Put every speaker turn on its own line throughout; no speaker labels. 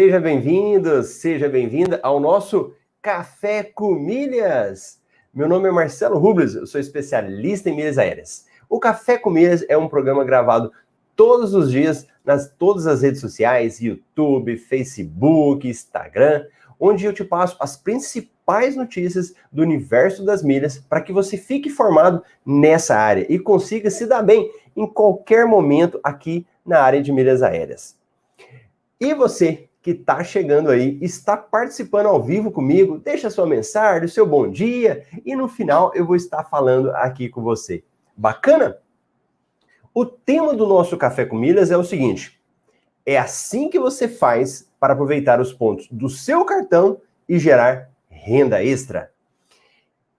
Seja bem-vindo, seja bem-vinda ao nosso Café com Milhas. Meu nome é Marcelo Rubles, eu sou especialista em milhas aéreas. O Café com Milhas é um programa gravado todos os dias nas todas as redes sociais, YouTube, Facebook, Instagram, onde eu te passo as principais notícias do universo das milhas para que você fique formado nessa área e consiga se dar bem em qualquer momento aqui na área de milhas aéreas. E você que está chegando aí, está participando ao vivo comigo, deixa sua mensagem, seu bom dia, e no final eu vou estar falando aqui com você. Bacana? O tema do nosso Café com Milhas é o seguinte: é assim que você faz para aproveitar os pontos do seu cartão e gerar renda extra.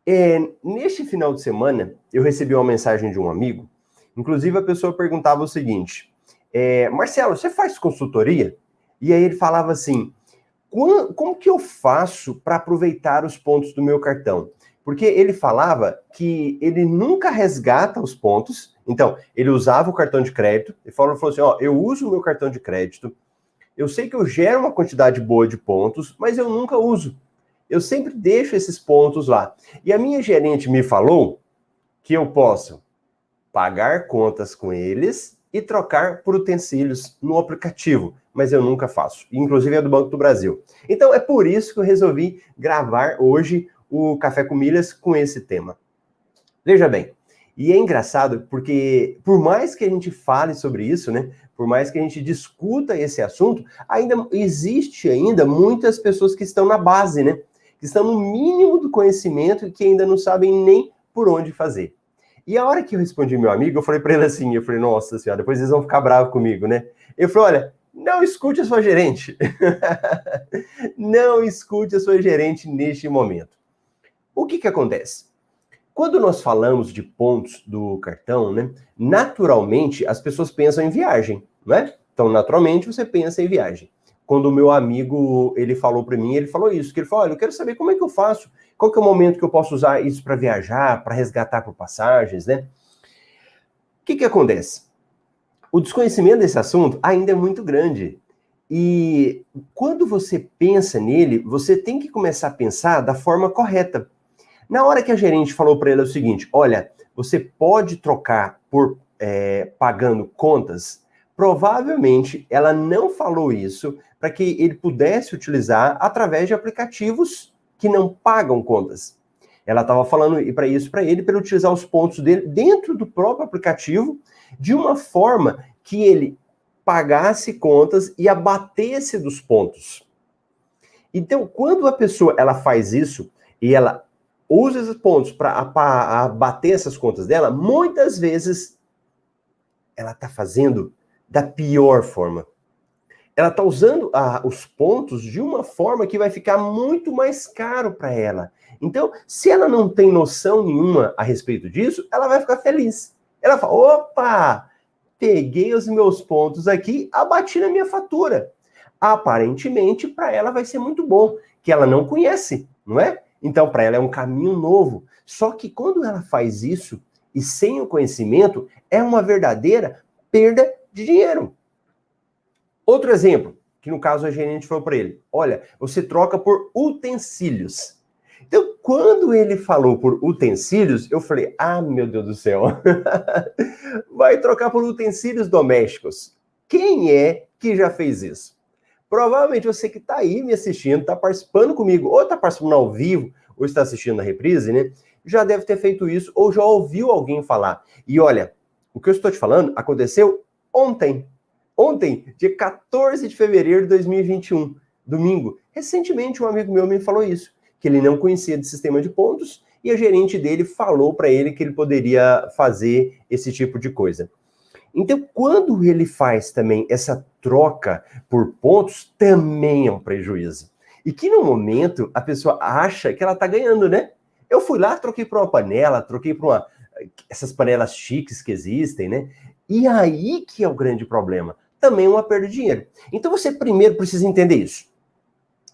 É, neste final de semana, eu recebi uma mensagem de um amigo, inclusive a pessoa perguntava o seguinte: é, Marcelo, você faz consultoria? E aí ele falava assim: como que eu faço para aproveitar os pontos do meu cartão? Porque ele falava que ele nunca resgata os pontos. Então, ele usava o cartão de crédito. Ele falou, falou assim: ó, eu uso o meu cartão de crédito. Eu sei que eu gero uma quantidade boa de pontos, mas eu nunca uso. Eu sempre deixo esses pontos lá. E a minha gerente me falou que eu posso pagar contas com eles e trocar por utensílios no aplicativo, mas eu nunca faço. Inclusive é do Banco do Brasil. Então é por isso que eu resolvi gravar hoje o Café com Milhas com esse tema. Veja bem, e é engraçado porque por mais que a gente fale sobre isso, né? Por mais que a gente discuta esse assunto, ainda existe ainda muitas pessoas que estão na base, né? Que estão no mínimo do conhecimento e que ainda não sabem nem por onde fazer. E a hora que eu respondi meu amigo, eu falei para ele assim, eu falei, nossa senhora, depois eles vão ficar bravos comigo, né? Eu falei, olha, não escute a sua gerente. não escute a sua gerente neste momento. O que que acontece? Quando nós falamos de pontos do cartão, né, naturalmente as pessoas pensam em viagem, não é? Então, naturalmente você pensa em viagem. Quando o meu amigo, ele falou para mim, ele falou isso, que ele falou, olha, eu quero saber como é que eu faço qual que é o momento que eu posso usar isso para viajar, para resgatar por passagens, né? O que, que acontece? O desconhecimento desse assunto ainda é muito grande. E quando você pensa nele, você tem que começar a pensar da forma correta. Na hora que a gerente falou para ele o seguinte: olha, você pode trocar por é, pagando contas, provavelmente ela não falou isso para que ele pudesse utilizar através de aplicativos que não pagam contas. Ela estava falando para isso para ele, para ele utilizar os pontos dele dentro do próprio aplicativo, de uma forma que ele pagasse contas e abatesse dos pontos. Então, quando a pessoa ela faz isso e ela usa esses pontos para abater essas contas dela, muitas vezes ela está fazendo da pior forma ela está usando ah, os pontos de uma forma que vai ficar muito mais caro para ela. Então, se ela não tem noção nenhuma a respeito disso, ela vai ficar feliz. Ela fala: opa, peguei os meus pontos aqui, abati na minha fatura. Aparentemente, para ela vai ser muito bom, que ela não conhece, não é? Então, para ela é um caminho novo. Só que quando ela faz isso e sem o conhecimento, é uma verdadeira perda de dinheiro. Outro exemplo, que no caso a gerente falou para ele: olha, você troca por utensílios. Então, quando ele falou por utensílios, eu falei: ah, meu Deus do céu, vai trocar por utensílios domésticos. Quem é que já fez isso? Provavelmente você que está aí me assistindo, está participando comigo, ou está participando ao vivo, ou está assistindo a reprise, né? Já deve ter feito isso, ou já ouviu alguém falar. E olha, o que eu estou te falando aconteceu ontem. Ontem, dia 14 de fevereiro de 2021, domingo, recentemente um amigo meu me falou isso, que ele não conhecia de sistema de pontos e a gerente dele falou para ele que ele poderia fazer esse tipo de coisa. Então, quando ele faz também essa troca por pontos, também é um prejuízo. E que no momento a pessoa acha que ela está ganhando, né? Eu fui lá, troquei por uma panela, troquei por uma essas panelas chiques que existem, né? E aí que é o grande problema também é uma perda de dinheiro. Então você primeiro precisa entender isso.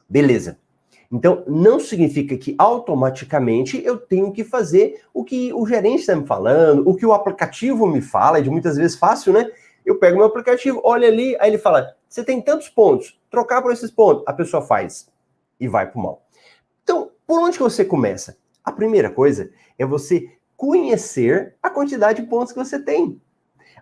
Beleza. Então não significa que automaticamente eu tenho que fazer o que o gerente está me falando, o que o aplicativo me fala, é de muitas vezes fácil, né? Eu pego meu aplicativo, olho ali, aí ele fala: você tem tantos pontos, trocar por esses pontos. A pessoa faz e vai para o mal. Então, por onde que você começa? A primeira coisa é você conhecer a quantidade de pontos que você tem.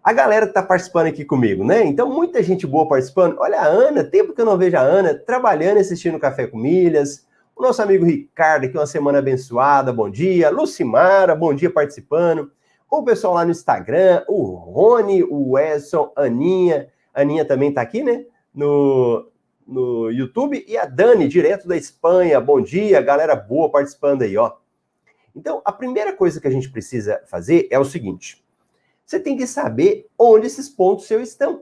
A galera que está participando aqui comigo, né? Então, muita gente boa participando. Olha a Ana, tempo que eu não vejo a Ana, trabalhando e assistindo Café com Milhas. O nosso amigo Ricardo, aqui, uma semana abençoada, bom dia. Lucimara, bom dia participando. O pessoal lá no Instagram, o Rony, o Edson, Aninha. Aninha também está aqui, né? No, no YouTube. E a Dani, direto da Espanha. Bom dia, galera boa participando aí, ó. Então, a primeira coisa que a gente precisa fazer é o seguinte: você tem que saber onde esses pontos seus estão.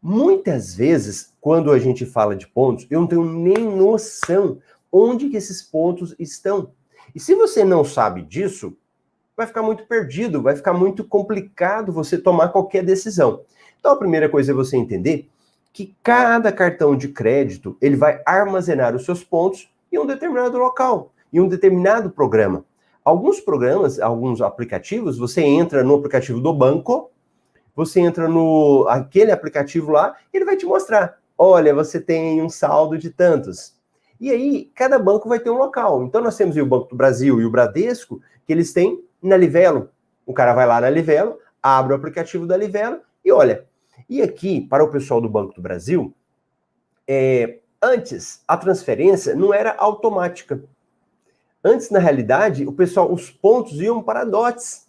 Muitas vezes, quando a gente fala de pontos, eu não tenho nem noção onde que esses pontos estão. E se você não sabe disso, vai ficar muito perdido, vai ficar muito complicado você tomar qualquer decisão. Então, a primeira coisa é você entender que cada cartão de crédito ele vai armazenar os seus pontos em um determinado local, em um determinado programa. Alguns programas, alguns aplicativos, você entra no aplicativo do banco, você entra no aquele aplicativo lá, ele vai te mostrar. Olha, você tem um saldo de tantos. E aí, cada banco vai ter um local. Então, nós temos o Banco do Brasil e o Bradesco, que eles têm na Livelo. O cara vai lá na Livelo, abre o aplicativo da Livelo e olha. E aqui, para o pessoal do Banco do Brasil, é, antes a transferência não era automática. Antes, na realidade, o pessoal, os pontos iam para dots.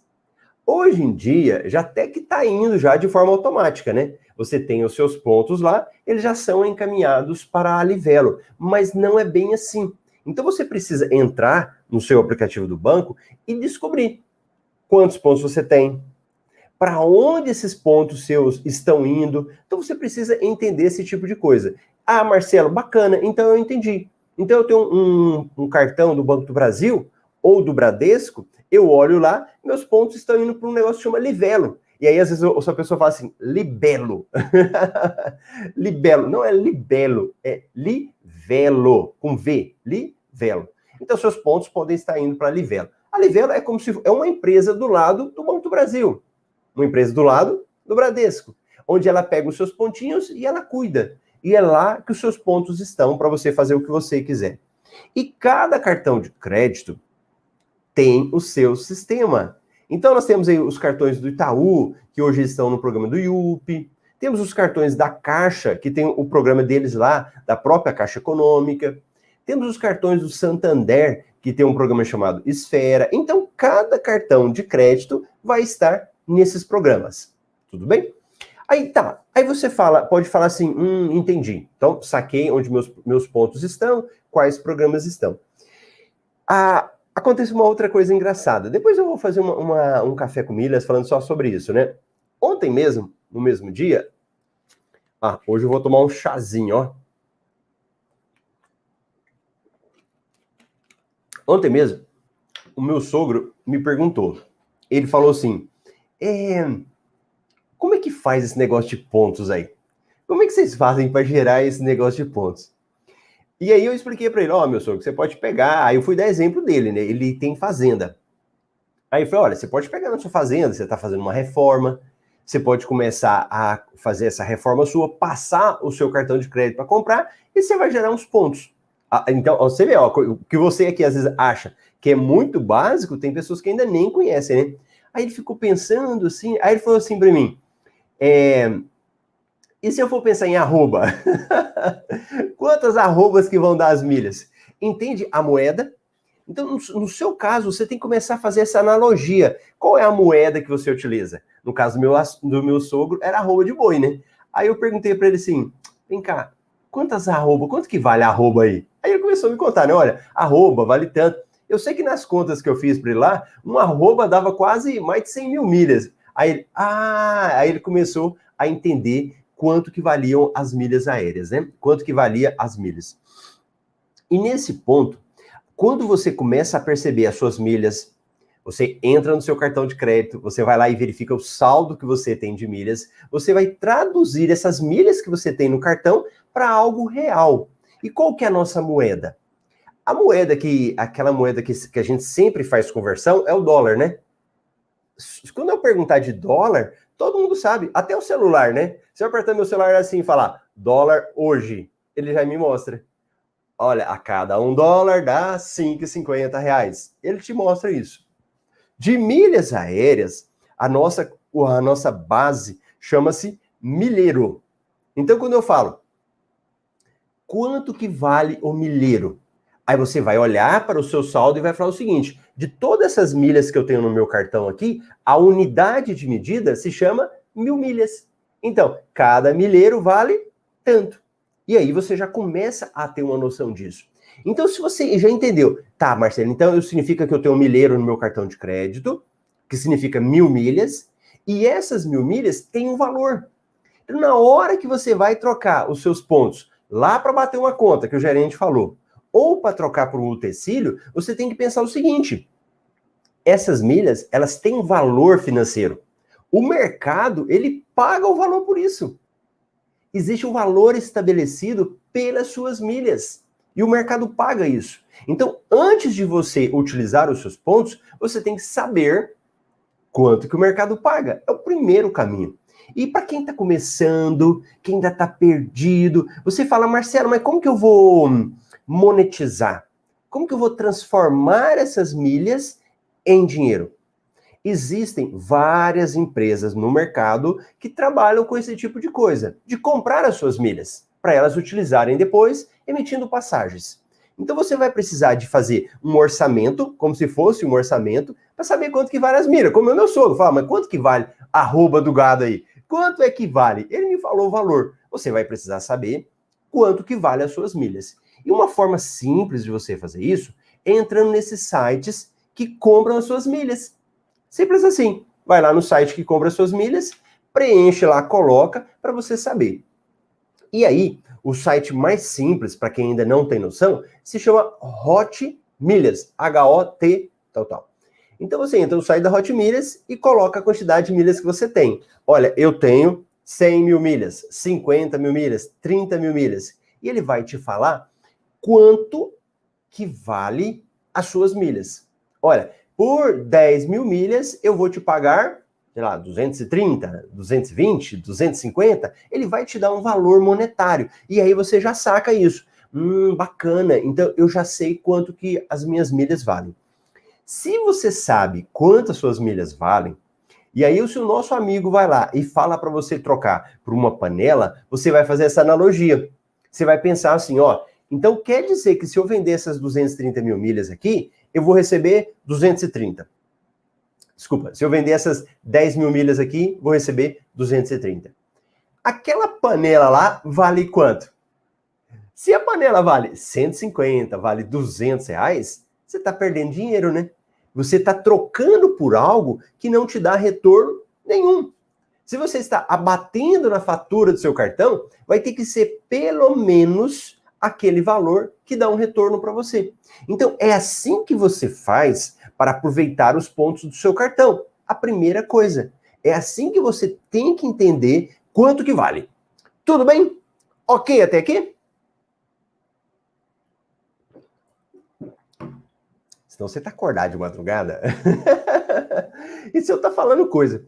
Hoje em dia, já até que está indo já de forma automática, né? Você tem os seus pontos lá, eles já são encaminhados para a Livelo, mas não é bem assim. Então você precisa entrar no seu aplicativo do banco e descobrir quantos pontos você tem, para onde esses pontos seus estão indo. Então você precisa entender esse tipo de coisa. Ah, Marcelo, bacana, então eu entendi. Então eu tenho um, um cartão do Banco do Brasil ou do Bradesco, eu olho lá, meus pontos estão indo para um negócio que chama Livelo. E aí, às vezes, a pessoa fala assim, libelo. libelo. Não é libelo, é livelo, com V. Livelo. Então, seus pontos podem estar indo para Livelo. A Livelo é como se é uma empresa do lado do Banco do Brasil. Uma empresa do lado do Bradesco. Onde ela pega os seus pontinhos e ela cuida e é lá que os seus pontos estão para você fazer o que você quiser. E cada cartão de crédito tem o seu sistema. Então nós temos aí os cartões do Itaú, que hoje estão no programa do IUP, temos os cartões da Caixa, que tem o programa deles lá, da própria Caixa Econômica. Temos os cartões do Santander, que tem um programa chamado Esfera. Então, cada cartão de crédito vai estar nesses programas. Tudo bem? Aí tá. Aí você fala, pode falar assim, hum, entendi. Então, saquei onde meus, meus pontos estão, quais programas estão. Ah, acontece uma outra coisa engraçada. Depois eu vou fazer uma, uma, um café com milhas falando só sobre isso, né? Ontem mesmo, no mesmo dia. Ah, hoje eu vou tomar um chazinho, ó. Ontem mesmo, o meu sogro me perguntou. Ele falou assim: é, como é que faz esse negócio de pontos aí? Como é que vocês fazem para gerar esse negócio de pontos? E aí eu expliquei para ele, ó, oh, meu sogro, você pode pegar. Aí eu fui dar exemplo dele, né? Ele tem fazenda. Aí eu falei, olha, você pode pegar na sua fazenda, você está fazendo uma reforma, você pode começar a fazer essa reforma sua, passar o seu cartão de crédito para comprar e você vai gerar uns pontos. Então, você vê, ó, o que você aqui às vezes acha que é muito básico, tem pessoas que ainda nem conhecem, né? Aí ele ficou pensando assim, aí ele falou assim para mim: é... E se eu for pensar em arroba? Quantas arrobas que vão dar as milhas? Entende a moeda? Então, no, seu caso, você tem que começar a fazer essa analogia. Qual é a moeda que você utiliza? No caso do meu, do meu sogro, era arroba de boi, né? Aí eu perguntei para ele assim: vem cá, quantas arroba? Quanto que vale arroba aí? Aí ele começou a me contar, né? Olha, arroba vale tanto. Eu sei que nas contas que eu fiz para ele lá, uma arroba dava quase mais de 100 mil milhas. Aí ele, ah, aí ele começou a entender quanto que valiam as milhas aéreas, né? Quanto que valia as milhas. E nesse ponto, quando você começa a perceber as suas milhas, você entra no seu cartão de crédito, você vai lá e verifica o saldo que você tem de milhas, você vai traduzir essas milhas que você tem no cartão para algo real. E qual que é a nossa moeda? A moeda que, aquela moeda que, que a gente sempre faz conversão é o dólar, né? Quando eu perguntar de dólar, todo mundo sabe, até o celular, né? Se eu apertar meu celular assim e falar dólar hoje, ele já me mostra. Olha, a cada um dólar dá 5,50 reais. Ele te mostra isso. De milhas aéreas, a nossa, a nossa base chama-se milheiro. Então, quando eu falo, quanto que vale o milheiro? Aí você vai olhar para o seu saldo e vai falar o seguinte: de todas essas milhas que eu tenho no meu cartão aqui, a unidade de medida se chama mil milhas. Então, cada milheiro vale tanto. E aí você já começa a ter uma noção disso. Então, se você já entendeu, tá, Marcelo, então isso significa que eu tenho um milheiro no meu cartão de crédito, que significa mil milhas, e essas mil milhas têm um valor. Então, na hora que você vai trocar os seus pontos lá para bater uma conta, que o gerente falou, ou para trocar por um utensílio, você tem que pensar o seguinte: essas milhas, elas têm um valor financeiro. O mercado, ele paga o valor por isso. Existe um valor estabelecido pelas suas milhas. E o mercado paga isso. Então, antes de você utilizar os seus pontos, você tem que saber quanto que o mercado paga. É o primeiro caminho. E para quem está começando, quem ainda está perdido, você fala, Marcelo, mas como que eu vou monetizar? Como que eu vou transformar essas milhas em dinheiro? Existem várias empresas no mercado que trabalham com esse tipo de coisa, de comprar as suas milhas, para elas utilizarem depois, emitindo passagens. Então você vai precisar de fazer um orçamento, como se fosse um orçamento, para saber quanto que vale as milhas. Como o meu sogro fala, mas quanto que vale a arroba do gado aí? Quanto é que vale? Ele me falou o valor. Você vai precisar saber quanto que vale as suas milhas. E uma forma simples de você fazer isso é entrando nesses sites que compram as suas milhas. Simples assim. Vai lá no site que compra as suas milhas, preenche lá, coloca para você saber. E aí, o site mais simples, para quem ainda não tem noção, se chama Hot Milhas. H-O-T, tal, tal. Então você entra no site da Hot Milhas e coloca a quantidade de milhas que você tem. Olha, eu tenho 100 mil milhas, 50 mil milhas, 30 mil milhas. E ele vai te falar quanto que vale as suas milhas. Olha, por 10 mil milhas eu vou te pagar, sei lá, 230, 220, 250. Ele vai te dar um valor monetário. E aí você já saca isso. Hum, bacana. Então eu já sei quanto que as minhas milhas valem. Se você sabe quantas suas milhas valem, e aí, se o nosso amigo vai lá e fala para você trocar por uma panela, você vai fazer essa analogia. Você vai pensar assim, ó, então quer dizer que se eu vender essas 230 mil milhas aqui, eu vou receber 230. Desculpa, se eu vender essas 10 mil milhas aqui, vou receber 230. Aquela panela lá vale quanto? Se a panela vale 150, vale 200 reais, você está perdendo dinheiro, né? Você está trocando por algo que não te dá retorno nenhum. Se você está abatendo na fatura do seu cartão, vai ter que ser pelo menos aquele valor que dá um retorno para você. Então, é assim que você faz para aproveitar os pontos do seu cartão. A primeira coisa. É assim que você tem que entender quanto que vale. Tudo bem? Ok até aqui? Senão você está acordado de madrugada. e se eu tá falando coisa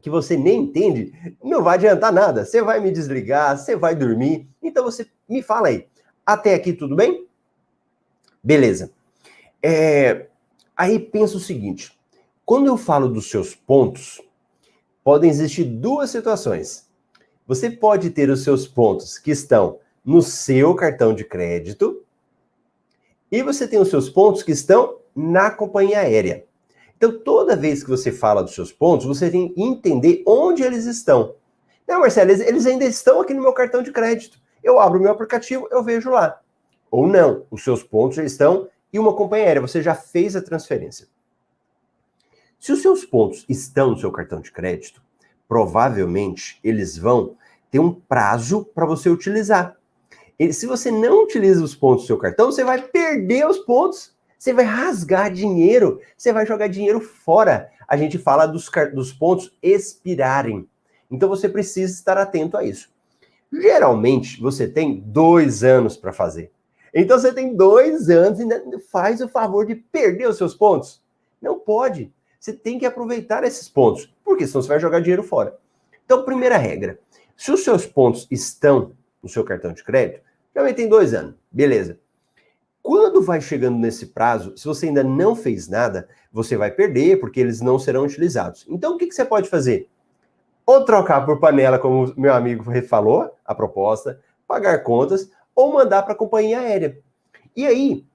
que você nem entende, não vai adiantar nada. Você vai me desligar, você vai dormir. Então você me fala aí. Até aqui tudo bem? Beleza. É, aí pensa o seguinte: quando eu falo dos seus pontos, podem existir duas situações. Você pode ter os seus pontos que estão no seu cartão de crédito e você tem os seus pontos que estão na companhia aérea. Então, toda vez que você fala dos seus pontos, você tem que entender onde eles estão. Não, Marcelo, eles, ainda estão aqui no meu cartão de crédito. Eu abro o meu aplicativo, eu vejo lá. Ou não, os seus pontos já estão em uma companhia aérea, você já fez a transferência. Se os seus pontos estão no seu cartão de crédito, provavelmente eles vão ter um prazo para você utilizar. E se você não utiliza os pontos do seu cartão, você vai perder os pontos você vai rasgar dinheiro, você vai jogar dinheiro fora. A gente fala dos, dos pontos expirarem. Então você precisa estar atento a isso. Geralmente você tem dois anos para fazer. Então você tem dois anos e ainda faz o favor de perder os seus pontos. Não pode. Você tem que aproveitar esses pontos, porque senão você vai jogar dinheiro fora. Então, primeira regra: se os seus pontos estão no seu cartão de crédito, Geralmente tem dois anos. Beleza. Quando vai chegando nesse prazo, se você ainda não fez nada, você vai perder, porque eles não serão utilizados. Então, o que, que você pode fazer? Ou trocar por panela, como meu amigo falou, a proposta, pagar contas, ou mandar para a companhia aérea. E aí,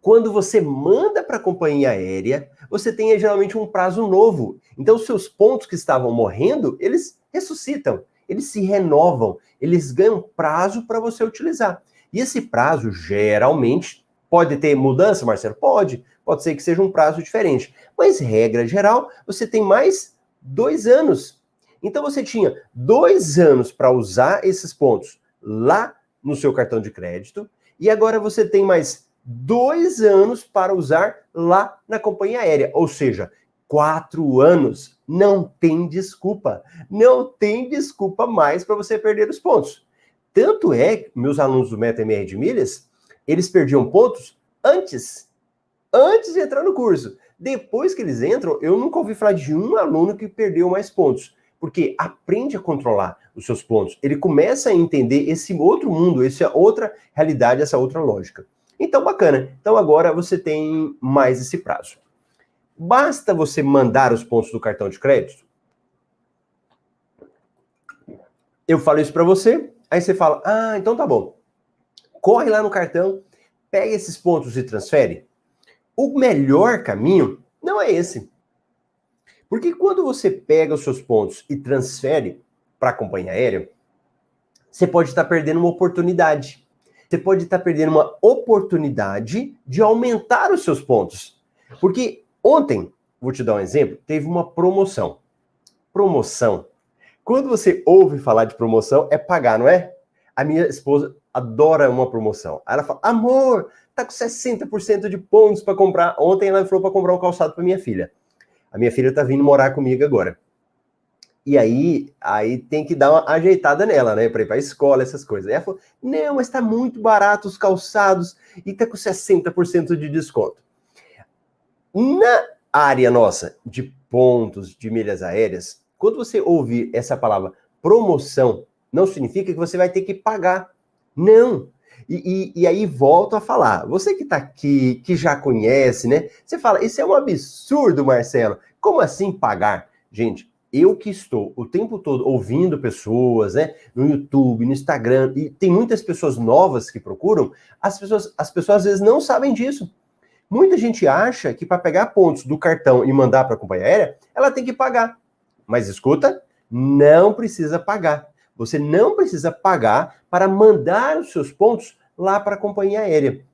quando você manda para a companhia aérea, você tem geralmente um prazo novo. Então, os seus pontos que estavam morrendo, eles ressuscitam, eles se renovam, eles ganham prazo para você utilizar. E esse prazo, geralmente, pode ter mudança, Marcelo? Pode. Pode ser que seja um prazo diferente. Mas, regra geral, você tem mais dois anos. Então, você tinha dois anos para usar esses pontos lá no seu cartão de crédito. E agora você tem mais dois anos para usar lá na companhia aérea. Ou seja, quatro anos. Não tem desculpa. Não tem desculpa mais para você perder os pontos. Tanto é que meus alunos do MetaMR de milhas, eles perdiam pontos antes, antes de entrar no curso. Depois que eles entram, eu nunca ouvi falar de um aluno que perdeu mais pontos, porque aprende a controlar os seus pontos. Ele começa a entender esse outro mundo, essa outra realidade, essa outra lógica. Então, bacana. Então, agora você tem mais esse prazo. Basta você mandar os pontos do cartão de crédito. Eu falo isso para você, Aí você fala: ah, então tá bom. Corre lá no cartão, pega esses pontos e transfere. O melhor caminho não é esse. Porque quando você pega os seus pontos e transfere para a companhia aérea, você pode estar perdendo uma oportunidade. Você pode estar perdendo uma oportunidade de aumentar os seus pontos. Porque ontem, vou te dar um exemplo, teve uma promoção. Promoção quando você ouve falar de promoção, é pagar, não é? A minha esposa adora uma promoção. Ela fala: amor, tá com 60% de pontos para comprar. Ontem ela falou para comprar um calçado para minha filha. A minha filha tá vindo morar comigo agora. E aí, aí tem que dar uma ajeitada nela, né? Para ir para escola, essas coisas. Ela falou: não, mas tá muito barato os calçados e tá com 60% de desconto. Na área nossa de pontos de milhas aéreas, quando você ouvir essa palavra promoção, não significa que você vai ter que pagar. Não. E, e, e aí volto a falar. Você que está aqui, que já conhece, né? Você fala, isso é um absurdo, Marcelo. Como assim pagar? Gente, eu que estou o tempo todo ouvindo pessoas, né, no YouTube, no Instagram, e tem muitas pessoas novas que procuram, as pessoas, as pessoas às vezes não sabem disso. Muita gente acha que para pegar pontos do cartão e mandar para a companhia aérea, ela tem que pagar. Mas escuta, não precisa pagar. Você não precisa pagar para mandar os seus pontos lá para a companhia aérea.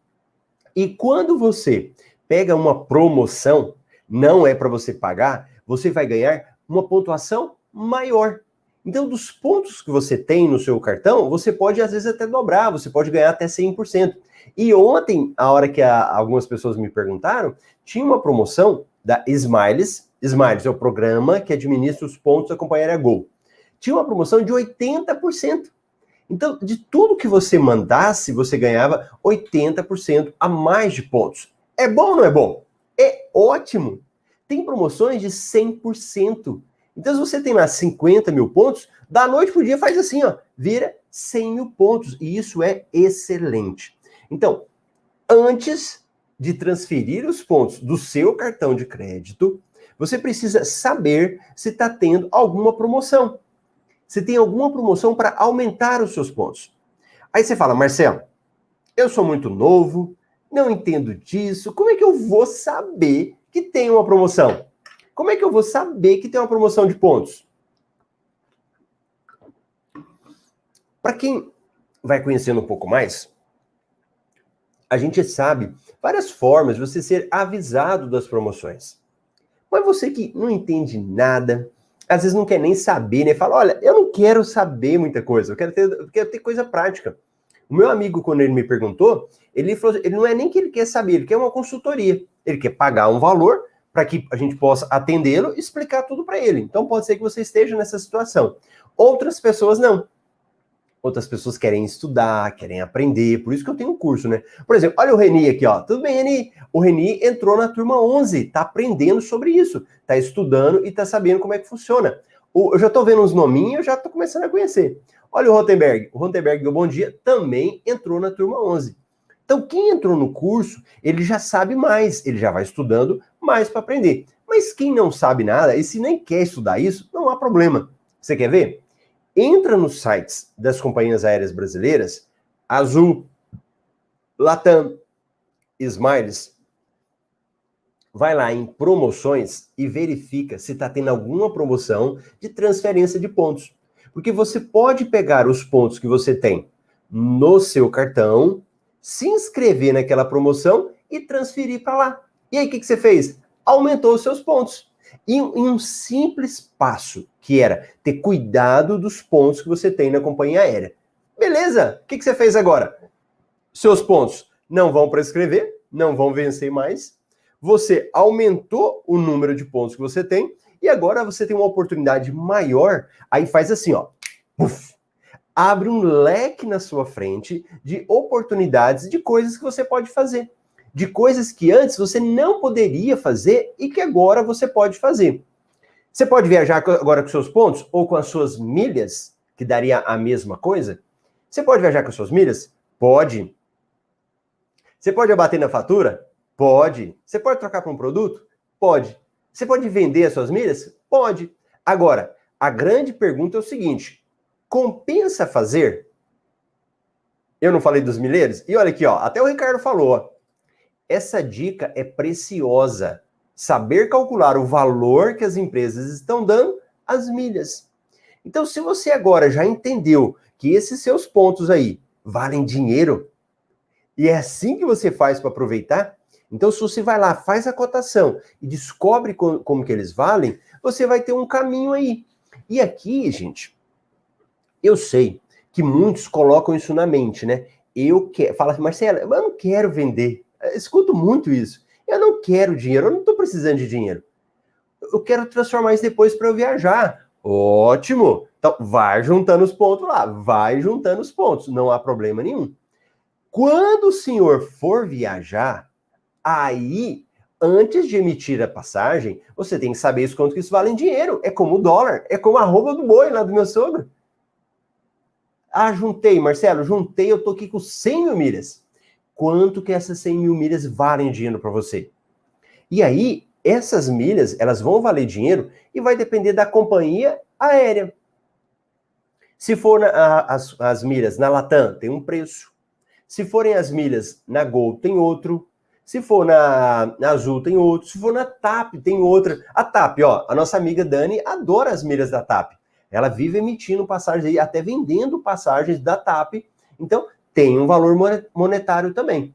E quando você pega uma promoção, não é para você pagar, você vai ganhar uma pontuação maior. Então, dos pontos que você tem no seu cartão, você pode às vezes até dobrar, você pode ganhar até 100%. E ontem, a hora que a, algumas pessoas me perguntaram, tinha uma promoção da Smiles Smiles é o programa que administra os pontos da companhia aérea Gol. Tinha uma promoção de 80%. Então, de tudo que você mandasse, você ganhava 80% a mais de pontos. É bom ou não é bom? É ótimo. Tem promoções de 100%. Então, se você tem lá 50 mil pontos, da noite para o dia faz assim, ó, vira 100 mil pontos. E isso é excelente. Então, antes de transferir os pontos do seu cartão de crédito, você precisa saber se está tendo alguma promoção. Se tem alguma promoção para aumentar os seus pontos. Aí você fala, Marcelo, eu sou muito novo, não entendo disso. Como é que eu vou saber que tem uma promoção? Como é que eu vou saber que tem uma promoção de pontos? Para quem vai conhecendo um pouco mais, a gente sabe várias formas de você ser avisado das promoções. Mas você que não entende nada, às vezes não quer nem saber, né? Fala, olha, eu não quero saber muita coisa, eu quero ter, eu quero ter coisa prática. O meu amigo, quando ele me perguntou, ele falou, ele não é nem que ele quer saber, ele quer uma consultoria. Ele quer pagar um valor para que a gente possa atendê-lo e explicar tudo para ele. Então pode ser que você esteja nessa situação. Outras pessoas não outras pessoas querem estudar, querem aprender, por isso que eu tenho um curso, né? Por exemplo, olha o Reni aqui, ó. Tudo bem, Reni? O Reni entrou na turma 11, tá aprendendo sobre isso, tá estudando e tá sabendo como é que funciona. eu já tô vendo uns nominhos, eu já tô começando a conhecer. Olha o Rotenberg. O Rotenberg deu bom dia, também entrou na turma 11. Então, quem entrou no curso, ele já sabe mais, ele já vai estudando mais para aprender. Mas quem não sabe nada, e se nem quer estudar isso, não há problema. Você quer ver? Entra nos sites das companhias aéreas brasileiras, Azul, Latam, Smiles, vai lá em promoções e verifica se está tendo alguma promoção de transferência de pontos. Porque você pode pegar os pontos que você tem no seu cartão, se inscrever naquela promoção e transferir para lá. E aí, o que, que você fez? Aumentou os seus pontos. E um simples passo, que era ter cuidado dos pontos que você tem na companhia aérea. Beleza? O que, que você fez agora? Seus pontos não vão prescrever, não vão vencer mais. Você aumentou o número de pontos que você tem e agora você tem uma oportunidade maior. Aí faz assim, ó. Uf, abre um leque na sua frente de oportunidades de coisas que você pode fazer. De coisas que antes você não poderia fazer e que agora você pode fazer. Você pode viajar agora com seus pontos ou com as suas milhas, que daria a mesma coisa? Você pode viajar com as suas milhas? Pode. Você pode abater na fatura? Pode. Você pode trocar para um produto? Pode. Você pode vender as suas milhas? Pode. Agora, a grande pergunta é o seguinte: compensa fazer? Eu não falei dos milheiros? E olha aqui, ó, até o Ricardo falou. Ó, essa dica é preciosa. Saber calcular o valor que as empresas estão dando às milhas. Então, se você agora já entendeu que esses seus pontos aí valem dinheiro, e é assim que você faz para aproveitar, então, se você vai lá, faz a cotação e descobre como, como que eles valem, você vai ter um caminho aí. E aqui, gente, eu sei que muitos colocam isso na mente, né? Eu quero. Fala assim, Marcela, eu não quero vender. Escuto muito isso. Eu não quero dinheiro, eu não estou precisando de dinheiro. Eu quero transformar isso depois para eu viajar. Ótimo! Então, vai juntando os pontos lá, vai juntando os pontos, não há problema nenhum. Quando o senhor for viajar, Aí, antes de emitir a passagem, você tem que saber quanto que isso vale em dinheiro. É como o dólar, é como a roupa do boi lá do meu sogro. Ah, juntei, Marcelo, juntei, eu tô aqui com 100 mil milhas. Quanto que essas 100 mil milhas valem dinheiro para você? E aí, essas milhas, elas vão valer dinheiro e vai depender da companhia aérea. Se for na, a, as, as milhas na Latam, tem um preço. Se forem as milhas na Gol, tem outro. Se for na, na, Azul, tem outro. Se for na TAP, tem outra. A TAP, ó, a nossa amiga Dani adora as milhas da TAP. Ela vive emitindo passagens aí, até vendendo passagens da TAP. Então, tem um valor monetário também.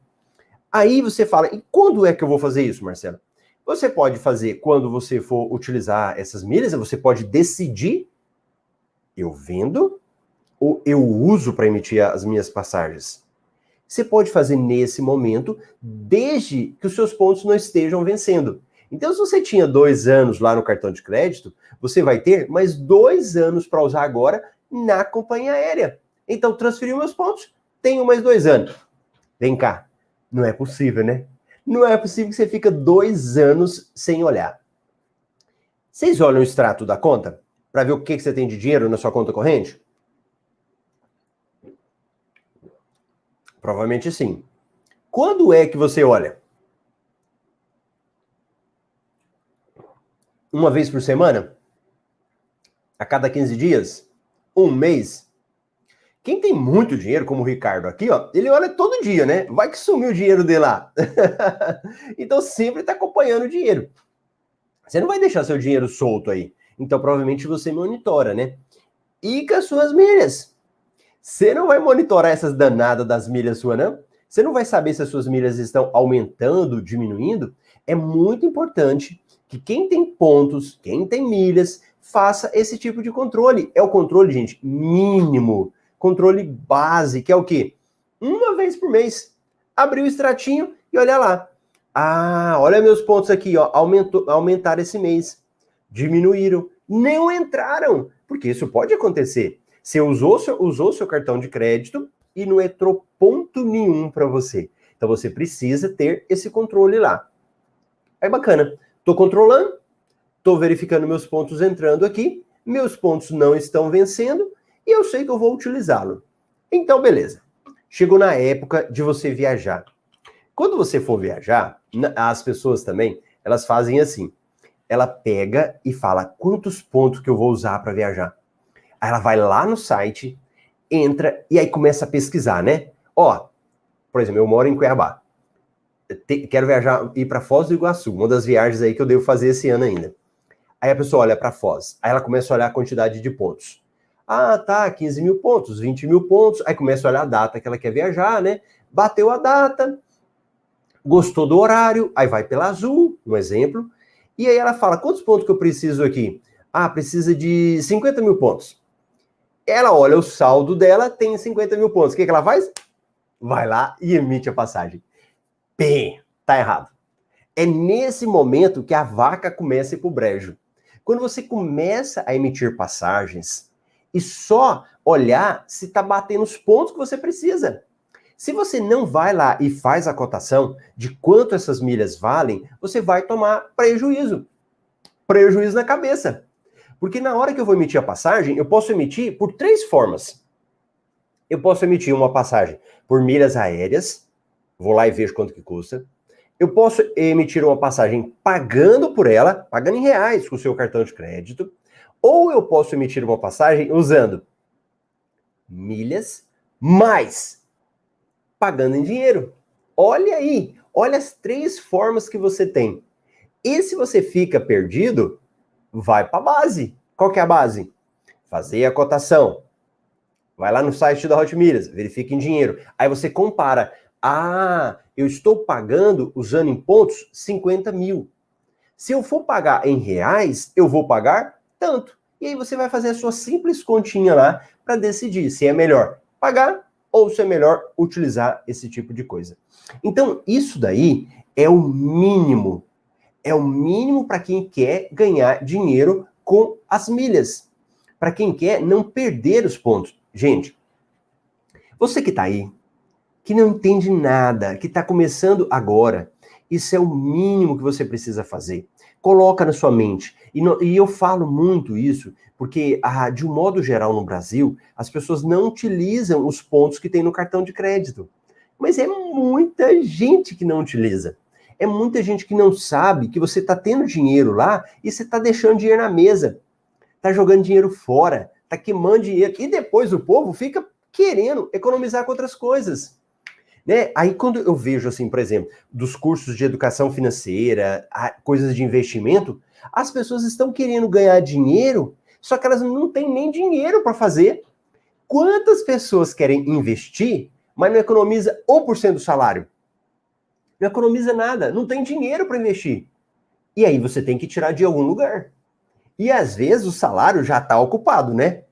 Aí você fala, e quando é que eu vou fazer isso, Marcelo? Você pode fazer quando você for utilizar essas milhas, você pode decidir, eu vendo ou eu uso para emitir as minhas passagens. Você pode fazer nesse momento, desde que os seus pontos não estejam vencendo. Então, se você tinha dois anos lá no cartão de crédito, você vai ter mais dois anos para usar agora na companhia aérea. Então, transferiu meus pontos, tenho mais dois anos. Vem cá, não é possível, né? Não é possível que você fica dois anos sem olhar. Vocês olham o extrato da conta para ver o que você tem de dinheiro na sua conta corrente? Provavelmente sim. Quando é que você olha? Uma vez por semana? A cada 15 dias? Um mês? Quem tem muito dinheiro, como o Ricardo aqui, ó, ele olha todo dia, né? Vai que sumiu o dinheiro dele lá. então sempre está acompanhando o dinheiro. Você não vai deixar seu dinheiro solto aí. Então provavelmente você monitora, né? E com as suas milhas. Você não vai monitorar essas danadas das milhas suas, não? Você não vai saber se as suas milhas estão aumentando, diminuindo? É muito importante que quem tem pontos, quem tem milhas, faça esse tipo de controle. É o controle, gente, mínimo. Controle base, que é o quê? Uma vez por mês. Abrir o extratinho e olha lá. Ah, olha meus pontos aqui, ó. Aumentou, aumentaram esse mês. Diminuíram. Não entraram. Porque isso pode acontecer. Você usou usou seu cartão de crédito e não entrou ponto nenhum para você. Então você precisa ter esse controle lá. Aí bacana. Estou controlando, estou verificando meus pontos entrando aqui, meus pontos não estão vencendo e eu sei que eu vou utilizá-lo. Então, beleza. Chegou na época de você viajar. Quando você for viajar, as pessoas também, elas fazem assim. Ela pega e fala quantos pontos que eu vou usar para viajar. Aí ela vai lá no site, entra e aí começa a pesquisar, né? Ó, por exemplo, eu moro em Cuiabá. Quero viajar, ir para Foz do Iguaçu, uma das viagens aí que eu devo fazer esse ano ainda. Aí a pessoa olha para Foz, aí ela começa a olhar a quantidade de pontos. Ah, tá, 15 mil pontos, 20 mil pontos. Aí começa a olhar a data que ela quer viajar, né? Bateu a data, gostou do horário, aí vai pela Azul, um exemplo. E aí ela fala: quantos pontos que eu preciso aqui? Ah, precisa de 50 mil pontos. Ela olha o saldo dela, tem 50 mil pontos. O que, que ela faz? Vai lá e emite a passagem. P, tá errado. É nesse momento que a vaca começa a ir pro brejo. Quando você começa a emitir passagens e só olhar se está batendo os pontos que você precisa. Se você não vai lá e faz a cotação de quanto essas milhas valem, você vai tomar prejuízo. Prejuízo na cabeça. Porque na hora que eu vou emitir a passagem, eu posso emitir por três formas. Eu posso emitir uma passagem por milhas aéreas, vou lá e vejo quanto que custa. Eu posso emitir uma passagem pagando por ela, pagando em reais com o seu cartão de crédito, ou eu posso emitir uma passagem usando milhas mais pagando em dinheiro. Olha aí, olha as três formas que você tem. E se você fica perdido, vai para a base. Qual que é a base? Fazer a cotação. Vai lá no site da Hot Milhas, verifica em dinheiro. Aí você compara. Ah, eu estou pagando, usando em pontos, 50 mil. Se eu for pagar em reais, eu vou pagar tanto. E aí você vai fazer a sua simples continha lá para decidir se é melhor pagar ou se é melhor utilizar esse tipo de coisa. Então, isso daí é o mínimo. É o mínimo para quem quer ganhar dinheiro com as milhas. Para quem quer não perder os pontos. Gente, você que está aí, que não entende nada, que está começando agora, isso é o mínimo que você precisa fazer. Coloca na sua mente. E, e eu falo muito isso porque, ah, de um modo geral, no Brasil, as pessoas não utilizam os pontos que tem no cartão de crédito. Mas é muita gente que não utiliza. É muita gente que não sabe que você está tendo dinheiro lá e você está deixando dinheiro na mesa. Está jogando dinheiro fora, está queimando dinheiro. E depois o povo fica querendo economizar com outras coisas. Né? Aí quando eu vejo, assim, por exemplo, dos cursos de educação financeira, coisas de investimento, as pessoas estão querendo ganhar dinheiro, só que elas não têm nem dinheiro para fazer. Quantas pessoas querem investir, mas não economiza 1% do salário? Não economiza nada, não tem dinheiro para investir. E aí você tem que tirar de algum lugar. E às vezes o salário já está ocupado, né?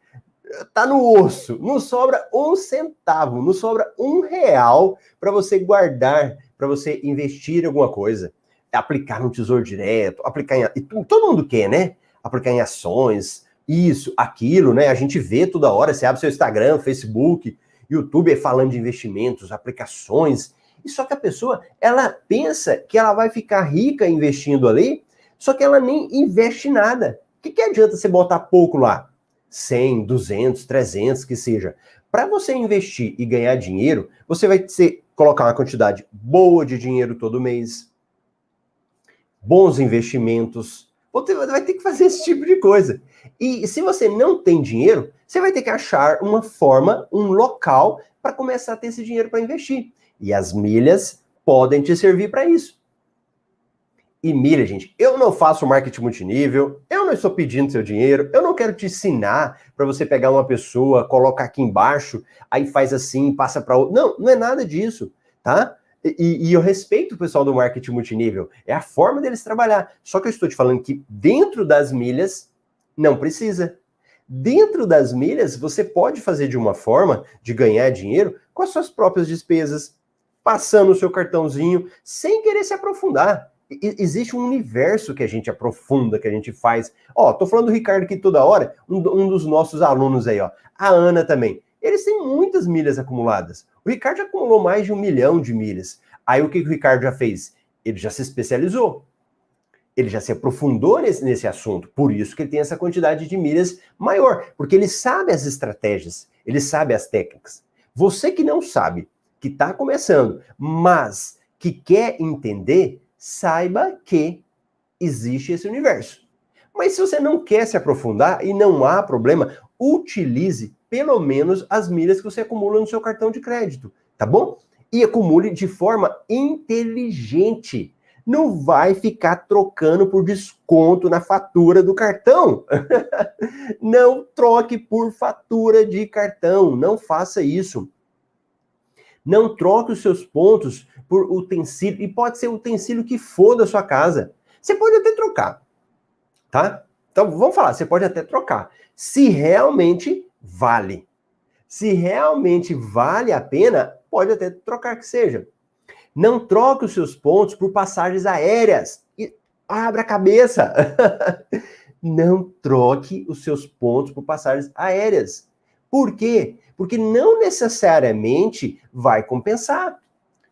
Tá no osso, não sobra um centavo, não sobra um real para você guardar, para você investir em alguma coisa, aplicar no tesouro direto, aplicar em. Todo mundo quer, né? Aplicar em ações, isso, aquilo, né? A gente vê toda hora, você abre seu Instagram, Facebook, YouTube falando de investimentos, aplicações. E só que a pessoa, ela pensa que ela vai ficar rica investindo ali, só que ela nem investe nada. O que, que adianta você botar pouco lá? 100, 200, 300, que seja. Para você investir e ganhar dinheiro, você vai ter, colocar uma quantidade boa de dinheiro todo mês, bons investimentos. Você vai ter que fazer esse tipo de coisa. E se você não tem dinheiro, você vai ter que achar uma forma, um local para começar a ter esse dinheiro para investir. E as milhas podem te servir para isso. E gente, eu não faço marketing multinível, eu não estou pedindo seu dinheiro, eu não quero te ensinar para você pegar uma pessoa, colocar aqui embaixo, aí faz assim, passa para outro. Não, não é nada disso, tá? E, e, eu respeito o pessoal do marketing multinível, é a forma deles trabalhar. Só que eu estou te falando que dentro das milhas, não precisa. Dentro das milhas, você pode fazer de uma forma de ganhar dinheiro com as suas próprias despesas, passando o seu cartãozinho, sem querer se aprofundar existe um universo que a gente aprofunda, que a gente faz. Ó, tô falando do Ricardo aqui toda hora, um, um, dos nossos alunos aí, ó. A Ana também. Eles têm muitas milhas acumuladas. O Ricardo já acumulou mais de um milhão de milhas. Aí o que, que o Ricardo já fez? Ele já se especializou. Ele já se aprofundou nesse, nesse assunto, por isso que ele tem essa quantidade de milhas maior, porque ele sabe as estratégias, ele sabe as técnicas. Você que não sabe, que está começando, mas que quer entender, saiba que existe esse universo. Mas se você não quer se aprofundar e não há problema, utilize pelo menos as milhas que você acumula no seu cartão de crédito, tá bom? E acumule de forma inteligente. Não vai ficar trocando por desconto na fatura do cartão. não troque por fatura de cartão. Não faça isso. Não troque os seus pontos por utensílio. E pode ser utensílio que for da sua casa. Você pode até trocar, tá? Então vamos falar, você pode até trocar. Se realmente vale. Se realmente vale a pena, pode até trocar que seja. Não troque os seus pontos por passagens aéreas. E abra a cabeça. Não troque os seus pontos por passagens aéreas. Por quê? Porque não necessariamente vai compensar.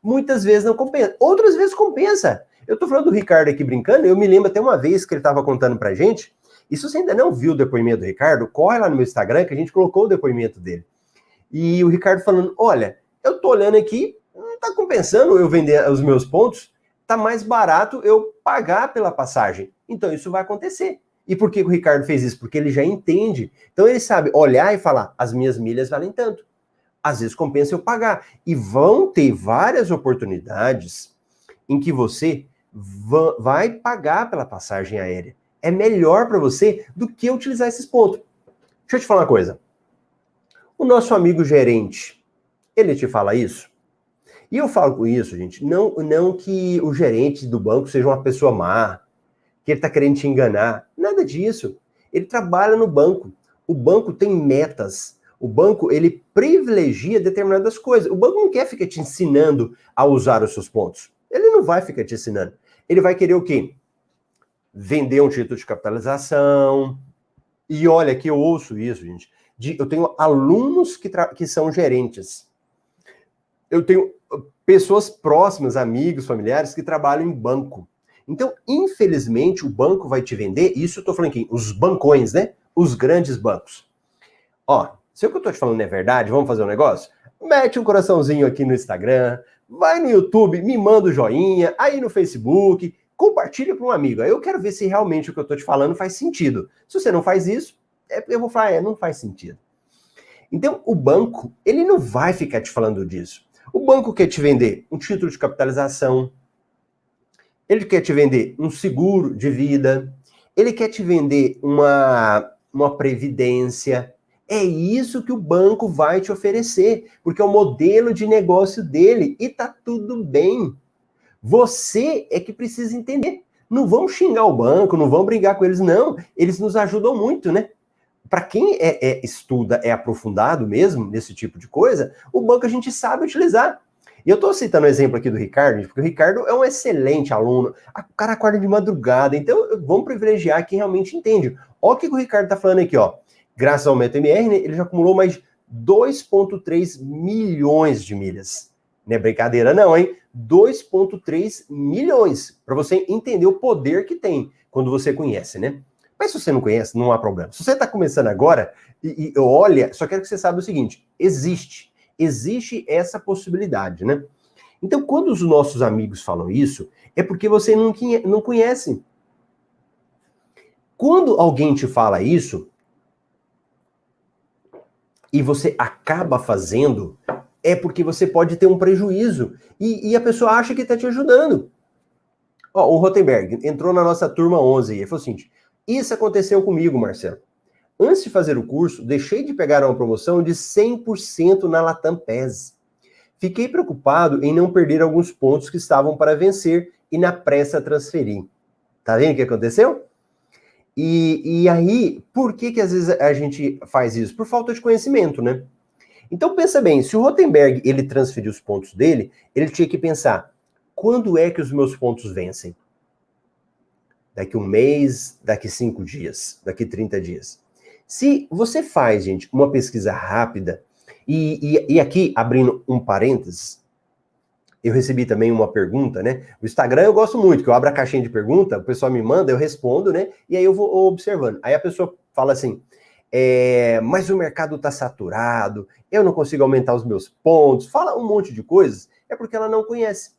Muitas vezes não compensa. Outras vezes compensa. Eu tô falando do Ricardo aqui brincando, eu me lembro até uma vez que ele estava contando pra gente. E se você ainda não viu o depoimento do Ricardo, corre lá no meu Instagram que a gente colocou o depoimento dele. E o Ricardo falando: olha, eu tô olhando aqui, não tá compensando eu vender os meus pontos, tá mais barato eu pagar pela passagem. Então isso vai acontecer. E por que o Ricardo fez isso? Porque ele já entende. Então ele sabe olhar e falar: as minhas milhas valem tanto. Às vezes compensa eu pagar. E vão ter várias oportunidades em que você vai pagar pela passagem aérea. É melhor para você do que utilizar esses pontos. Deixa eu te falar uma coisa. O nosso amigo gerente, ele te fala isso? E eu falo com isso, gente, não, não que o gerente do banco seja uma pessoa má, que ele está querendo te enganar. Nada disso. Ele trabalha no banco. O banco tem metas. O banco, ele privilegia determinadas coisas. O banco não quer ficar te ensinando a usar os seus pontos. Ele não vai ficar te ensinando. Ele vai querer o quê? Vender um título de capitalização. E olha que eu ouço isso, gente. De, eu tenho alunos que, que são gerentes. Eu tenho pessoas próximas, amigos, familiares que trabalham em banco. Então, infelizmente, o banco vai te vender, isso eu tô falando aqui, os bancões, né? Os grandes bancos. Ó, se o que eu tô te falando é verdade, vamos fazer um negócio? Mete um coraçãozinho aqui no Instagram, vai no YouTube, me manda o um joinha, aí no Facebook, compartilha para um amigo. Aí eu quero ver se realmente o que eu tô te falando faz sentido. Se você não faz isso, é, eu vou falar, é, não faz sentido. Então, o banco, ele não vai ficar te falando disso. O banco quer te vender um título de capitalização, ele quer te vender um seguro de vida, ele quer te vender uma, uma previdência. É isso que o banco vai te oferecer, porque é o modelo de negócio dele e tá tudo bem. Você é que precisa entender. Não vão xingar o banco, não vão brigar com eles, não. Eles nos ajudam muito, né? Para quem é, é, estuda, é aprofundado mesmo nesse tipo de coisa, o banco a gente sabe utilizar. E eu estou citando o exemplo aqui do Ricardo, porque o Ricardo é um excelente aluno. O cara acorda de madrugada, então vamos privilegiar quem realmente entende. Olha o que o Ricardo está falando aqui, ó. Graças ao MetaMR, né, ele já acumulou mais 2,3 milhões de milhas. Não é brincadeira, não, hein? 2,3 milhões. Para você entender o poder que tem quando você conhece, né? Mas se você não conhece, não há problema. Se você está começando agora e, e olha, só quero que você saiba o seguinte: existe existe essa possibilidade, né? Então, quando os nossos amigos falam isso, é porque você não, não conhece. Quando alguém te fala isso, e você acaba fazendo, é porque você pode ter um prejuízo. E, e a pessoa acha que está te ajudando. Ó, o Rotenberg entrou na nossa turma 11 e falou assim: Isso aconteceu comigo, Marcelo. Antes de fazer o curso, deixei de pegar uma promoção de 100% na Latam PES. Fiquei preocupado em não perder alguns pontos que estavam para vencer e na pressa transferir. Tá vendo o que aconteceu? E, e aí, por que que às vezes a gente faz isso? Por falta de conhecimento, né? Então pensa bem, se o Rotenberg ele transferiu os pontos dele, ele tinha que pensar, quando é que os meus pontos vencem? Daqui um mês, daqui cinco dias, daqui 30 dias. Se você faz, gente, uma pesquisa rápida, e, e, e aqui abrindo um parênteses, eu recebi também uma pergunta, né? O Instagram eu gosto muito, que eu abro a caixinha de pergunta, o pessoal me manda, eu respondo, né? E aí eu vou observando. Aí a pessoa fala assim: é, mas o mercado está saturado, eu não consigo aumentar os meus pontos, fala um monte de coisas, é porque ela não conhece.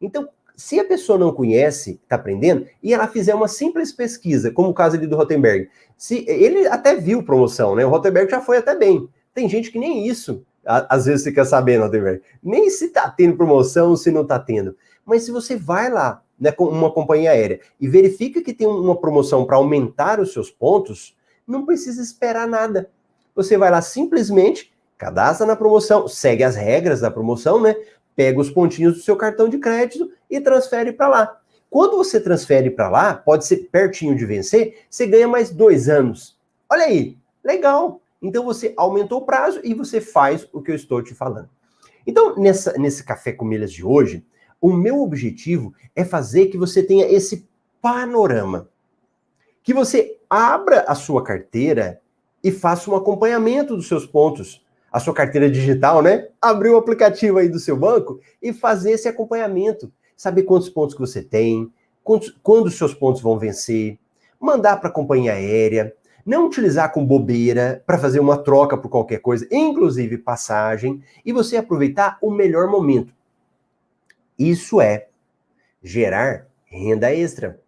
Então, se a pessoa não conhece, está aprendendo, e ela fizer uma simples pesquisa, como o caso ali do Rotenberg, se ele até viu promoção, né? O Rotenberg já foi até bem. Tem gente que nem isso, às vezes fica sabendo, Rotenberg, nem se está tendo promoção, se não está tendo. Mas se você vai lá, né, com uma companhia aérea e verifica que tem uma promoção para aumentar os seus pontos, não precisa esperar nada. Você vai lá simplesmente, cadastra na promoção, segue as regras da promoção, né? Pega os pontinhos do seu cartão de crédito e transfere para lá. Quando você transfere para lá, pode ser pertinho de vencer, você ganha mais dois anos. Olha aí, legal. Então você aumentou o prazo e você faz o que eu estou te falando. Então, nessa, nesse café com milhas de hoje, o meu objetivo é fazer que você tenha esse panorama. Que você abra a sua carteira e faça um acompanhamento dos seus pontos. A sua carteira digital, né? Abrir o aplicativo aí do seu banco e fazer esse acompanhamento. Saber quantos pontos que você tem, quantos, quando os seus pontos vão vencer, mandar para a companhia aérea, não utilizar com bobeira para fazer uma troca por qualquer coisa, inclusive passagem, e você aproveitar o melhor momento. Isso é gerar renda extra.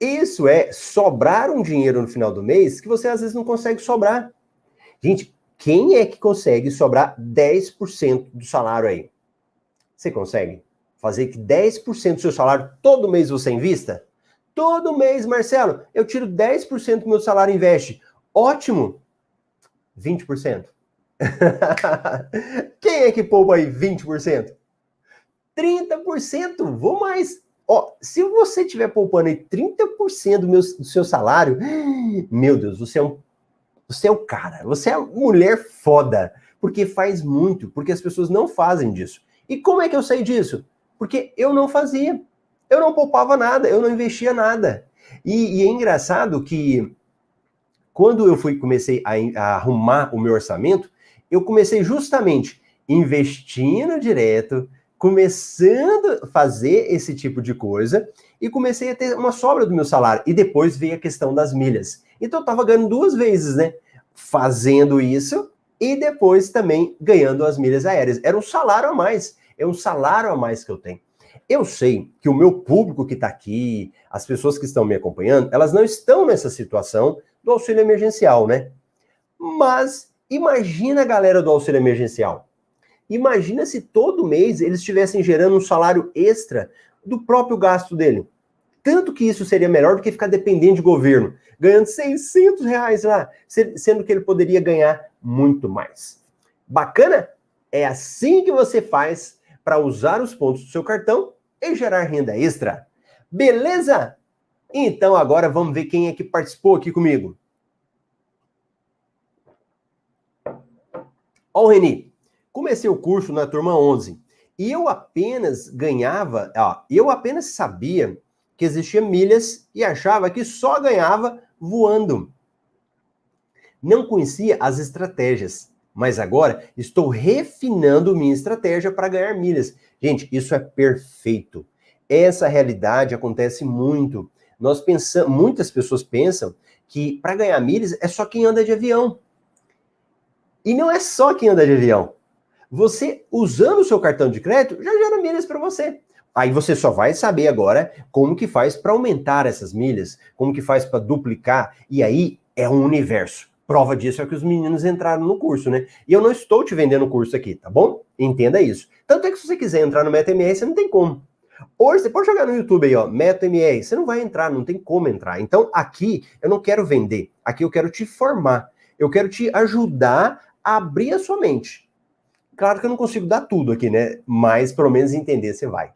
Isso é sobrar um dinheiro no final do mês que você às vezes não consegue sobrar. Gente, quem é que consegue sobrar 10% do salário aí? Você consegue fazer que 10% do seu salário todo mês você invista? Todo mês, Marcelo, eu tiro 10% do meu salário e investe. Ótimo! 20%. Quem é que poupa aí 20%? 30%. Vou mais. Ó, se você tiver poupando aí 30% do, meu, do seu salário, meu Deus, você é um você é o cara, você é mulher foda, porque faz muito, porque as pessoas não fazem disso. E como é que eu sei disso? Porque eu não fazia. Eu não poupava nada, eu não investia nada. E, e é engraçado que quando eu fui comecei a, a arrumar o meu orçamento, eu comecei justamente investindo direto, começando a fazer esse tipo de coisa e comecei a ter uma sobra do meu salário. E depois veio a questão das milhas. Então eu estava ganhando duas vezes, né? Fazendo isso e depois também ganhando as milhas aéreas. Era um salário a mais. É um salário a mais que eu tenho. Eu sei que o meu público que está aqui, as pessoas que estão me acompanhando, elas não estão nessa situação do auxílio emergencial, né? Mas imagina a galera do auxílio emergencial. Imagina se todo mês eles estivessem gerando um salário extra do próprio gasto dele. Tanto que isso seria melhor do que ficar dependendo de governo, ganhando 600 reais lá, sendo que ele poderia ganhar muito mais. Bacana? É assim que você faz para usar os pontos do seu cartão e gerar renda extra. Beleza? Então agora vamos ver quem é que participou aqui comigo. Ó, o Reni. Comecei o curso na turma 11 e eu apenas ganhava, ó, eu apenas sabia que existia milhas e achava que só ganhava voando. Não conhecia as estratégias, mas agora estou refinando minha estratégia para ganhar milhas. Gente, isso é perfeito. Essa realidade acontece muito. Nós pensamos, muitas pessoas pensam que para ganhar milhas é só quem anda de avião. E não é só quem anda de avião você, usando o seu cartão de crédito, já gera milhas para você. Aí você só vai saber agora como que faz para aumentar essas milhas, como que faz para duplicar, e aí é um universo. Prova disso é que os meninos entraram no curso, né? E eu não estou te vendendo o curso aqui, tá bom? Entenda isso. Tanto é que se você quiser entrar no MetaMR, você não tem como. Hoje você pode jogar no YouTube aí, ó, MetaMR, você não vai entrar, não tem como entrar. Então aqui eu não quero vender, aqui eu quero te formar. Eu quero te ajudar a abrir a sua mente. Claro que eu não consigo dar tudo aqui, né? Mas pelo menos entender você vai.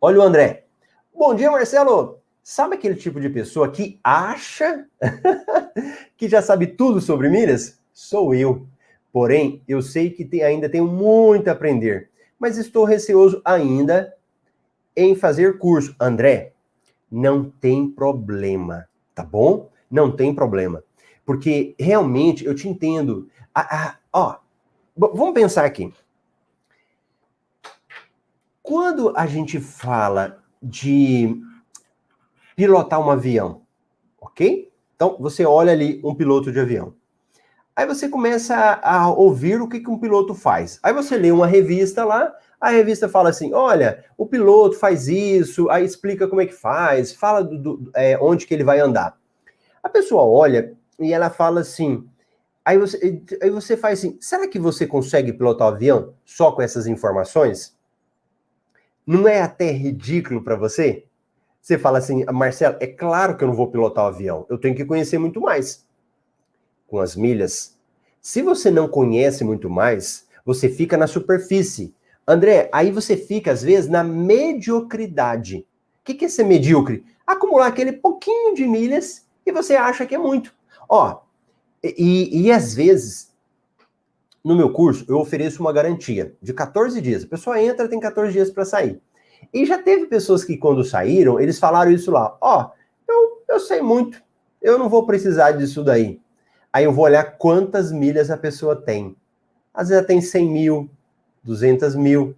Olha o André. Bom dia, Marcelo. Sabe aquele tipo de pessoa que acha que já sabe tudo sobre milhas? Sou eu. Porém, eu sei que tem, ainda tenho muito a aprender, mas estou receoso ainda em fazer curso. André, não tem problema, tá bom? Não tem problema. Porque realmente eu te entendo. Ah, ah, ó, vamos pensar aqui. Quando a gente fala de pilotar um avião, ok? Então, você olha ali um piloto de avião. Aí você começa a, a ouvir o que, que um piloto faz. Aí você lê uma revista lá, a revista fala assim: olha, o piloto faz isso, aí explica como é que faz, fala do, do é, onde que ele vai andar. A pessoa olha e ela fala assim. Aí você, aí você faz assim: será que você consegue pilotar o avião só com essas informações? Não é até ridículo para você? Você fala assim, Marcelo, é claro que eu não vou pilotar o avião, eu tenho que conhecer muito mais. Com as milhas, se você não conhece muito mais, você fica na superfície. André, aí você fica, às vezes, na mediocridade. O que é ser medíocre? Acumular aquele pouquinho de milhas e você acha que é muito. Ó, e, e às vezes, no meu curso, eu ofereço uma garantia de 14 dias. A pessoa entra, tem 14 dias para sair. E já teve pessoas que, quando saíram, eles falaram isso lá: Ó, oh, eu, eu sei muito, eu não vou precisar disso daí. Aí eu vou olhar quantas milhas a pessoa tem. Às vezes ela tem 100 mil, 200 mil.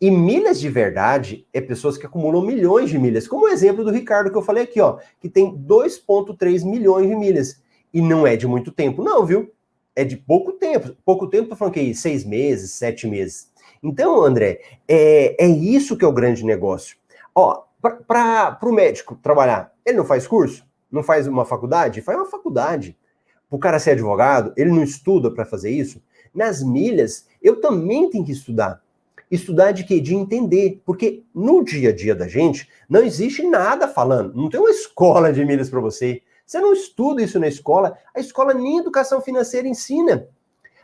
E milhas de verdade é pessoas que acumulam milhões de milhas. Como o exemplo do Ricardo que eu falei aqui, ó, que tem 2,3 milhões de milhas. E não é de muito tempo, não, viu? É de pouco tempo. Pouco tempo, tô falando que seis meses, sete meses. Então, André, é, é isso que é o grande negócio. Ó, para o médico trabalhar, ele não faz curso? Não faz uma faculdade? Faz uma faculdade. O cara ser advogado, ele não estuda para fazer isso? Nas milhas, eu também tenho que estudar. Estudar de quê? De entender. Porque no dia a dia da gente, não existe nada falando. Não tem uma escola de milhas para você. Você não estuda isso na escola. A escola nem educação financeira ensina.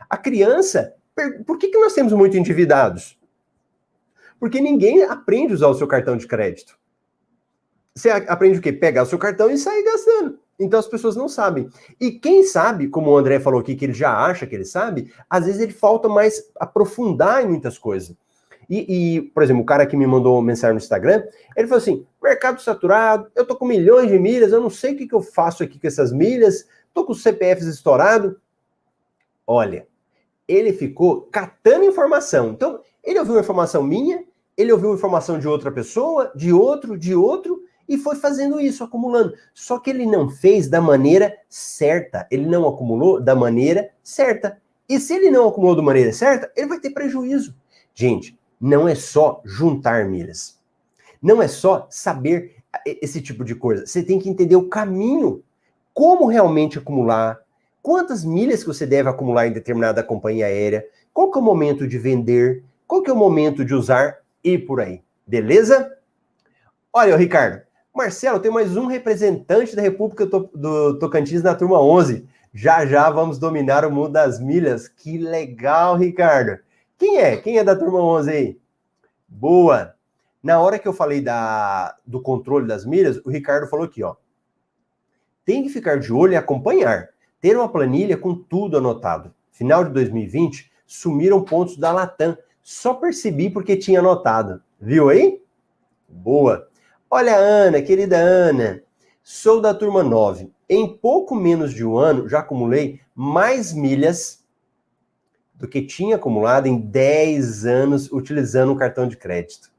A criança, por que, que nós temos muito endividados? Porque ninguém aprende a usar o seu cartão de crédito. Você aprende o quê? Pegar o seu cartão e sair gastando. Então as pessoas não sabem. E quem sabe, como o André falou aqui, que ele já acha que ele sabe, às vezes ele falta mais aprofundar em muitas coisas. E, e, por exemplo, o cara que me mandou mensagem no Instagram, ele falou assim: mercado saturado, eu tô com milhões de milhas, eu não sei o que, que eu faço aqui com essas milhas, tô com os CPFs estourado. Olha, ele ficou catando informação. Então, ele ouviu informação minha, ele ouviu informação de outra pessoa, de outro, de outro, e foi fazendo isso, acumulando. Só que ele não fez da maneira certa. Ele não acumulou da maneira certa. E se ele não acumulou da maneira certa, ele vai ter prejuízo. Gente, não é só juntar milhas. Não é só saber esse tipo de coisa. Você tem que entender o caminho, como realmente acumular, quantas milhas que você deve acumular em determinada companhia aérea, qual que é o momento de vender, qual que é o momento de usar e por aí. Beleza? Olha, Ricardo, Marcelo, tem mais um representante da República do Tocantins na turma 11. Já já vamos dominar o mundo das milhas. Que legal, Ricardo. Quem é? Quem é da turma 11 aí? Boa. Na hora que eu falei da, do controle das milhas, o Ricardo falou aqui, ó. Tem que ficar de olho e acompanhar ter uma planilha com tudo anotado. Final de 2020, sumiram pontos da Latam. Só percebi porque tinha anotado. Viu aí? Boa. Olha, Ana, querida Ana, sou da turma 9. Em pouco menos de um ano, já acumulei mais milhas do que tinha acumulado em 10 anos utilizando um cartão de crédito.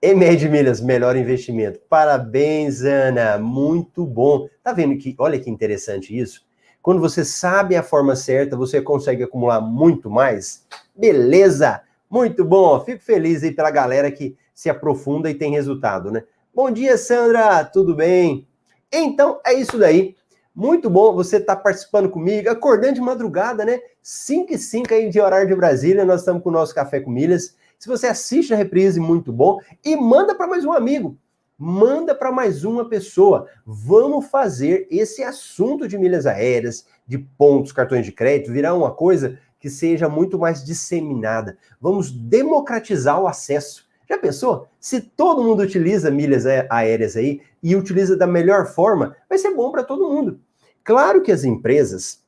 EMED Milhas, melhor investimento. Parabéns, Ana, muito bom. Tá vendo que, olha que interessante isso? Quando você sabe a forma certa, você consegue acumular muito mais. Beleza? Muito bom. Fico feliz aí pela galera que se aprofunda e tem resultado, né? Bom dia, Sandra. Tudo bem? Então, é isso daí. Muito bom você estar tá participando comigo, acordando de madrugada, né? 5 e 5 aí de horário de Brasília, nós estamos com o nosso Café com Milhas. Se você assiste a reprise, muito bom. E manda para mais um amigo manda para mais uma pessoa. Vamos fazer esse assunto de milhas aéreas, de pontos, cartões de crédito, virar uma coisa que seja muito mais disseminada. Vamos democratizar o acesso. Já pensou? Se todo mundo utiliza milhas aéreas aí e utiliza da melhor forma, vai ser bom para todo mundo. Claro que as empresas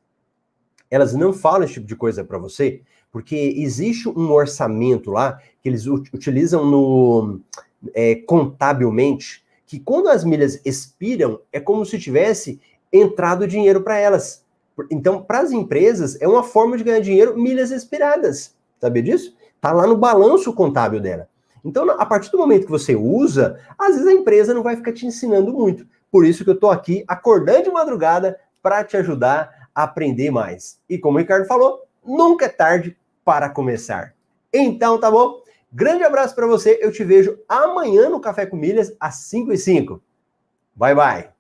elas não falam esse tipo de coisa para você, porque existe um orçamento lá que eles utilizam no é, contabilmente que quando as milhas expiram, é como se tivesse entrado dinheiro para elas. Então, para as empresas, é uma forma de ganhar dinheiro milhas expiradas. Sabia disso? Tá lá no balanço contábil dela. Então, a partir do momento que você usa, às vezes a empresa não vai ficar te ensinando muito. Por isso que eu estou aqui acordando de madrugada para te ajudar a aprender mais. E como o Ricardo falou, nunca é tarde para começar. Então, tá bom? Grande abraço para você. Eu te vejo amanhã no Café com Milhas às 5 e 5. Bye, bye.